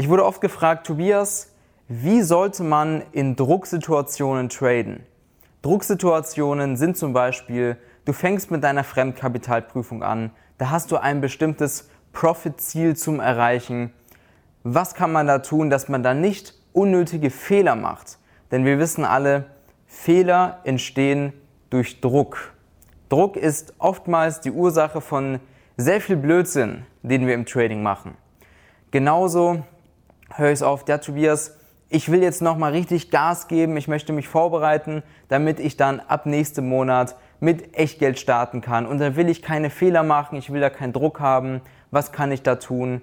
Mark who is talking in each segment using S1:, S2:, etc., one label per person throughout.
S1: Ich wurde oft gefragt, Tobias, wie sollte man in Drucksituationen traden? Drucksituationen sind zum Beispiel, du fängst mit deiner Fremdkapitalprüfung an, da hast du ein bestimmtes Profit-Ziel zum Erreichen. Was kann man da tun, dass man da nicht unnötige Fehler macht? Denn wir wissen alle, Fehler entstehen durch Druck. Druck ist oftmals die Ursache von sehr viel Blödsinn, den wir im Trading machen. Genauso höre ich es auf, der Tobias, ich will jetzt nochmal richtig Gas geben, ich möchte mich vorbereiten, damit ich dann ab nächstem Monat mit Echtgeld starten kann. Und da will ich keine Fehler machen, ich will da keinen Druck haben. Was kann ich da tun?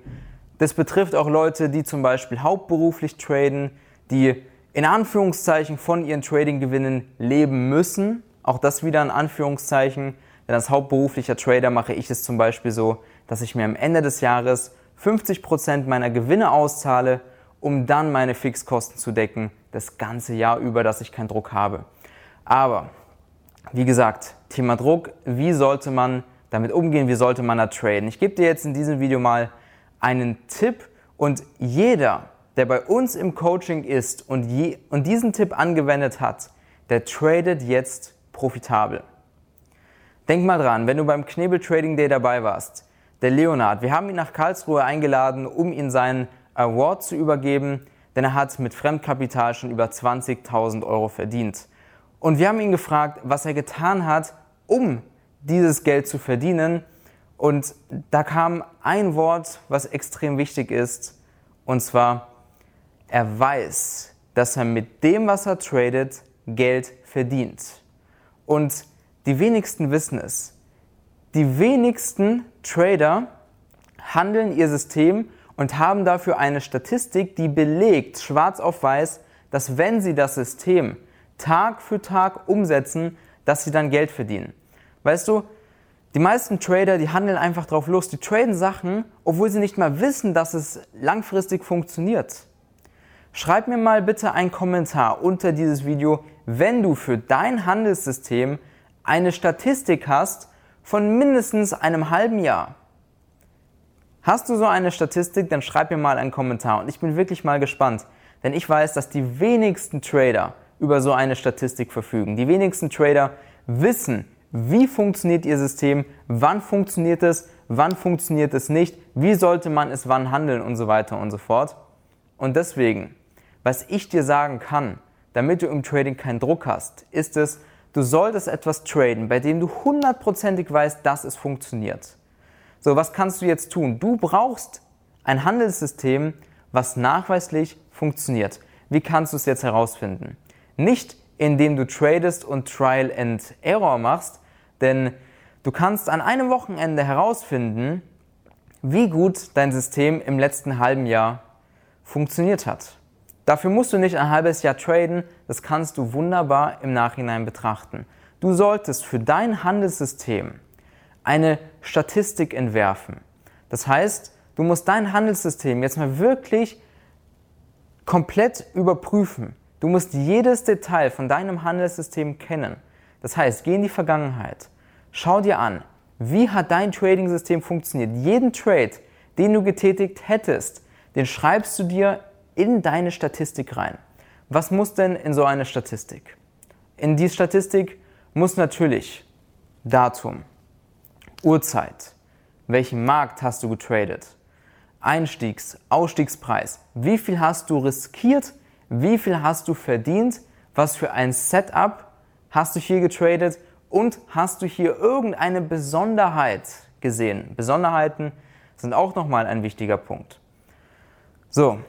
S1: Das betrifft auch Leute, die zum Beispiel hauptberuflich traden, die in Anführungszeichen von ihren Trading-Gewinnen leben müssen. Auch das wieder in Anführungszeichen. Denn als hauptberuflicher Trader mache ich es zum Beispiel so, dass ich mir am Ende des Jahres 50% meiner Gewinne auszahle, um dann meine Fixkosten zu decken, das ganze Jahr über, dass ich keinen Druck habe. Aber, wie gesagt, Thema Druck, wie sollte man damit umgehen, wie sollte man da traden? Ich gebe dir jetzt in diesem Video mal einen Tipp und jeder, der bei uns im Coaching ist und, je, und diesen Tipp angewendet hat, der tradet jetzt profitabel. Denk mal dran, wenn du beim Knebel Trading Day dabei warst, der Leonard. Wir haben ihn nach Karlsruhe eingeladen, um ihm seinen Award zu übergeben, denn er hat mit Fremdkapital schon über 20.000 Euro verdient. Und wir haben ihn gefragt, was er getan hat, um dieses Geld zu verdienen. Und da kam ein Wort, was extrem wichtig ist, und zwar, er weiß, dass er mit dem, was er tradet, Geld verdient. Und die wenigsten wissen es. Die wenigsten Trader handeln ihr System und haben dafür eine Statistik, die belegt, schwarz auf weiß, dass wenn sie das System Tag für Tag umsetzen, dass sie dann Geld verdienen. Weißt du, die meisten Trader, die handeln einfach drauf los, die traden Sachen, obwohl sie nicht mal wissen, dass es langfristig funktioniert. Schreib mir mal bitte einen Kommentar unter dieses Video, wenn du für dein Handelssystem eine Statistik hast, von mindestens einem halben Jahr. Hast du so eine Statistik, dann schreib mir mal einen Kommentar und ich bin wirklich mal gespannt, denn ich weiß, dass die wenigsten Trader über so eine Statistik verfügen. Die wenigsten Trader wissen, wie funktioniert ihr System, wann funktioniert es, wann funktioniert es nicht, wie sollte man es wann handeln und so weiter und so fort. Und deswegen, was ich dir sagen kann, damit du im Trading keinen Druck hast, ist es, Du solltest etwas traden, bei dem du hundertprozentig weißt, dass es funktioniert. So, was kannst du jetzt tun? Du brauchst ein Handelssystem, was nachweislich funktioniert. Wie kannst du es jetzt herausfinden? Nicht indem du tradest und Trial and Error machst, denn du kannst an einem Wochenende herausfinden, wie gut dein System im letzten halben Jahr funktioniert hat. Dafür musst du nicht ein halbes Jahr traden, das kannst du wunderbar im Nachhinein betrachten. Du solltest für dein Handelssystem eine Statistik entwerfen. Das heißt, du musst dein Handelssystem jetzt mal wirklich komplett überprüfen. Du musst jedes Detail von deinem Handelssystem kennen. Das heißt, geh in die Vergangenheit. Schau dir an, wie hat dein Trading-System funktioniert. Jeden Trade, den du getätigt hättest, den schreibst du dir in deine Statistik rein. Was muss denn in so eine Statistik? In die Statistik muss natürlich Datum, Uhrzeit, welchen Markt hast du getradet, Einstiegs-, Ausstiegspreis, wie viel hast du riskiert, wie viel hast du verdient, was für ein Setup hast du hier getradet und hast du hier irgendeine Besonderheit gesehen. Besonderheiten sind auch nochmal ein wichtiger Punkt. So,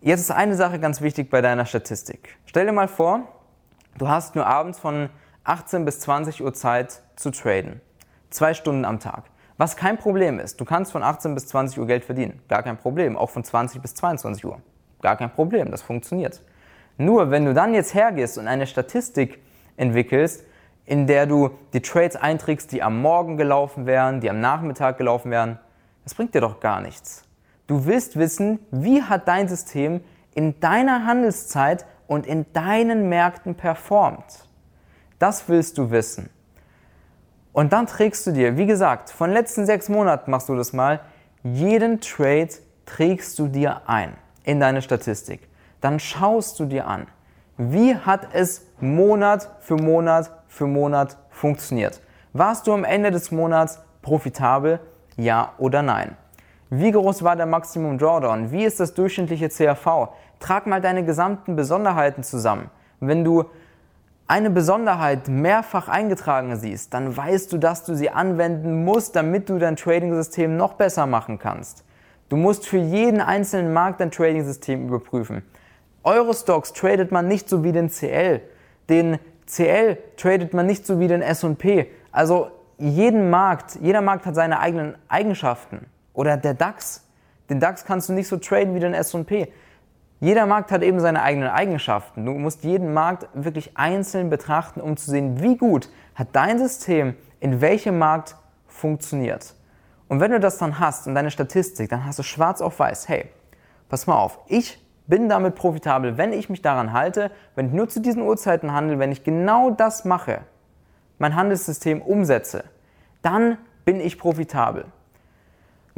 S1: Jetzt ist eine Sache ganz wichtig bei deiner Statistik. Stell dir mal vor, du hast nur abends von 18 bis 20 Uhr Zeit zu traden. Zwei Stunden am Tag. Was kein Problem ist. Du kannst von 18 bis 20 Uhr Geld verdienen. Gar kein Problem. Auch von 20 bis 22 Uhr. Gar kein Problem. Das funktioniert. Nur wenn du dann jetzt hergehst und eine Statistik entwickelst, in der du die Trades einträgst, die am Morgen gelaufen wären, die am Nachmittag gelaufen wären, das bringt dir doch gar nichts. Du willst wissen, wie hat dein System in deiner Handelszeit und in deinen Märkten performt. Das willst du wissen. Und dann trägst du dir, wie gesagt, von den letzten sechs Monaten machst du das mal, jeden Trade trägst du dir ein. in deine Statistik. Dann schaust du dir an, wie hat es Monat für Monat für Monat funktioniert. Warst du am Ende des Monats profitabel? Ja oder nein? Wie groß war der Maximum Drawdown? Wie ist das durchschnittliche CAV? Trag mal deine gesamten Besonderheiten zusammen. Wenn du eine Besonderheit mehrfach eingetragen siehst, dann weißt du, dass du sie anwenden musst, damit du dein Trading-System noch besser machen kannst. Du musst für jeden einzelnen Markt dein Trading-System überprüfen. Eurostocks tradet man nicht so wie den CL. Den CL tradet man nicht so wie den S&P. Also jeden Markt, jeder Markt hat seine eigenen Eigenschaften. Oder der DAX. Den DAX kannst du nicht so traden wie den S&P. Jeder Markt hat eben seine eigenen Eigenschaften. Du musst jeden Markt wirklich einzeln betrachten, um zu sehen, wie gut hat dein System in welchem Markt funktioniert. Und wenn du das dann hast und deine Statistik, dann hast du schwarz auf weiß, hey, pass mal auf, ich bin damit profitabel, wenn ich mich daran halte, wenn ich nur zu diesen Uhrzeiten handle, wenn ich genau das mache, mein Handelssystem umsetze, dann bin ich profitabel.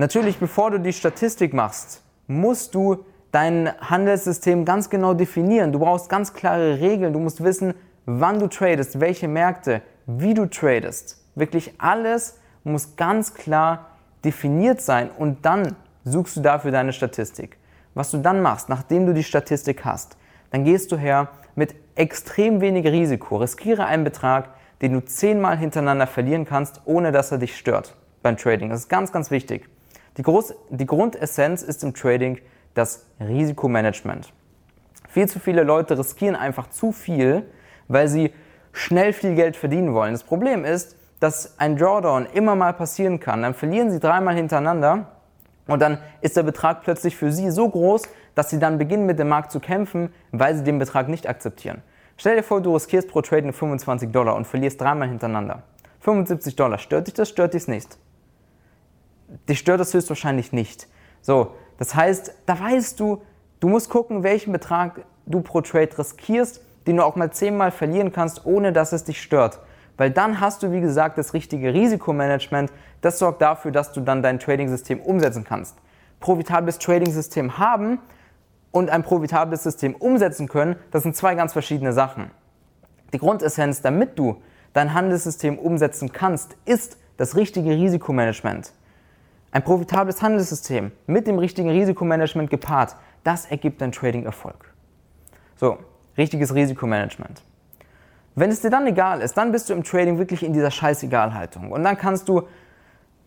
S1: Natürlich, bevor du die Statistik machst, musst du dein Handelssystem ganz genau definieren. Du brauchst ganz klare Regeln. Du musst wissen, wann du tradest, welche Märkte, wie du tradest. Wirklich alles muss ganz klar definiert sein und dann suchst du dafür deine Statistik. Was du dann machst, nachdem du die Statistik hast, dann gehst du her mit extrem wenig Risiko, riskiere einen Betrag, den du zehnmal hintereinander verlieren kannst, ohne dass er dich stört beim Trading. Das ist ganz, ganz wichtig. Die, Groß die Grundessenz ist im Trading, das Risikomanagement. Viel zu viele Leute riskieren einfach zu viel, weil sie schnell viel Geld verdienen wollen. Das Problem ist, dass ein Drawdown immer mal passieren kann. Dann verlieren sie dreimal hintereinander und dann ist der Betrag plötzlich für sie so groß, dass sie dann beginnen mit dem Markt zu kämpfen, weil sie den Betrag nicht akzeptieren. Stell dir vor, du riskierst pro Trade 25 Dollar und verlierst dreimal hintereinander. 75 Dollar. Stört dich das? Stört dich nicht? Dich stört das höchstwahrscheinlich nicht. So, das heißt, da weißt du, du musst gucken, welchen Betrag du pro Trade riskierst, den du auch mal zehnmal verlieren kannst, ohne dass es dich stört. Weil dann hast du, wie gesagt, das richtige Risikomanagement. Das sorgt dafür, dass du dann dein Trading-System umsetzen kannst. Profitables Trading-System haben und ein profitables System umsetzen können, das sind zwei ganz verschiedene Sachen. Die Grundessenz, damit du dein Handelssystem umsetzen kannst, ist das richtige Risikomanagement. Ein profitables Handelssystem mit dem richtigen Risikomanagement gepaart, das ergibt dein Trading-Erfolg. So, richtiges Risikomanagement. Wenn es dir dann egal ist, dann bist du im Trading wirklich in dieser Scheißegal-Haltung. Und dann kannst du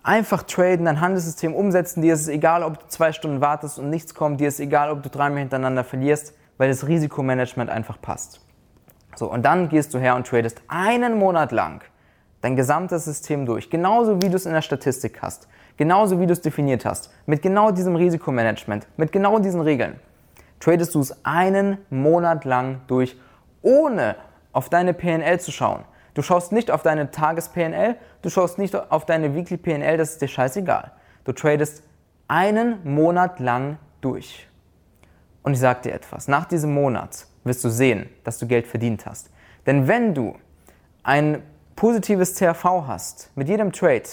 S1: einfach traden, dein Handelssystem umsetzen. Dir ist es egal, ob du zwei Stunden wartest und nichts kommt. Dir ist es egal, ob du dreimal hintereinander verlierst, weil das Risikomanagement einfach passt. So, und dann gehst du her und tradest einen Monat lang dein gesamtes System durch. Genauso wie du es in der Statistik hast. Genauso wie du es definiert hast, mit genau diesem Risikomanagement, mit genau diesen Regeln, tradest du es einen Monat lang durch, ohne auf deine PNL zu schauen. Du schaust nicht auf deine Tages-PNL, du schaust nicht auf deine Weekly PNL, das ist dir scheißegal. Du tradest einen Monat lang durch. Und ich sage dir etwas, nach diesem Monat wirst du sehen, dass du Geld verdient hast. Denn wenn du ein positives CRV hast, mit jedem Trade,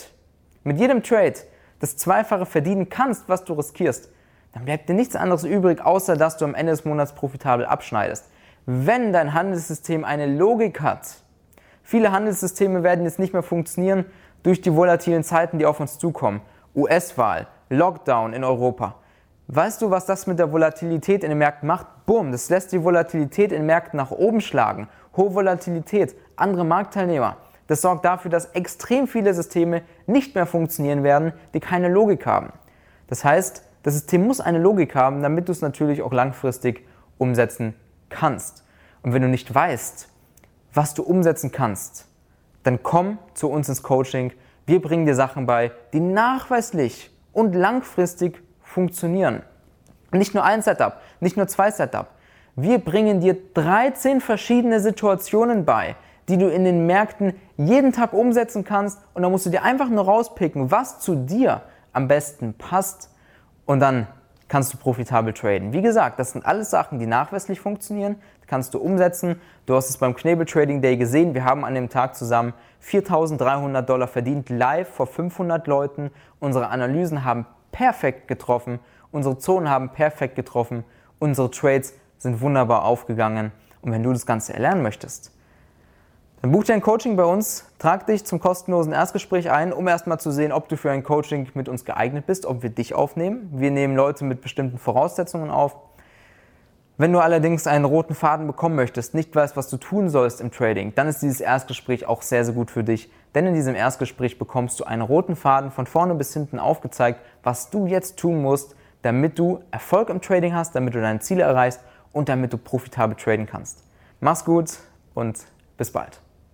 S1: mit jedem Trade das Zweifache verdienen kannst, was du riskierst, dann bleibt dir nichts anderes übrig, außer dass du am Ende des Monats profitabel abschneidest. Wenn dein Handelssystem eine Logik hat, viele Handelssysteme werden jetzt nicht mehr funktionieren durch die volatilen Zeiten, die auf uns zukommen. US-Wahl, Lockdown in Europa. Weißt du, was das mit der Volatilität in den Märkten macht? Boom, das lässt die Volatilität in den Märkten nach oben schlagen. Hohe Volatilität, andere Marktteilnehmer. Das sorgt dafür, dass extrem viele Systeme nicht mehr funktionieren werden, die keine Logik haben. Das heißt, das System muss eine Logik haben, damit du es natürlich auch langfristig umsetzen kannst. Und wenn du nicht weißt, was du umsetzen kannst, dann komm zu uns ins Coaching. Wir bringen dir Sachen bei, die nachweislich und langfristig funktionieren. Nicht nur ein Setup, nicht nur zwei Setup. Wir bringen dir 13 verschiedene Situationen bei, die du in den Märkten jeden Tag umsetzen kannst und dann musst du dir einfach nur rauspicken, was zu dir am besten passt und dann kannst du profitabel traden. Wie gesagt, das sind alles Sachen, die nachweislich funktionieren, kannst du umsetzen. Du hast es beim Knebel Trading Day gesehen, wir haben an dem Tag zusammen 4.300 Dollar verdient, live vor 500 Leuten. Unsere Analysen haben perfekt getroffen, unsere Zonen haben perfekt getroffen Unsere Trades sind wunderbar aufgegangen. Und wenn du das Ganze erlernen möchtest, dann buch dir ein Coaching bei uns, trag dich zum kostenlosen Erstgespräch ein, um erstmal zu sehen, ob du für ein Coaching mit uns geeignet bist, ob wir dich aufnehmen. Wir nehmen Leute mit bestimmten Voraussetzungen auf. Wenn du allerdings einen roten Faden bekommen möchtest, nicht weißt, was du tun sollst im Trading, dann ist dieses Erstgespräch auch sehr, sehr gut für dich. Denn in diesem Erstgespräch bekommst du einen roten Faden von vorne bis hinten aufgezeigt, was du jetzt tun musst, damit du Erfolg im Trading hast, damit du deine Ziele erreichst und damit du profitabel traden kannst. Mach's gut und bis bald.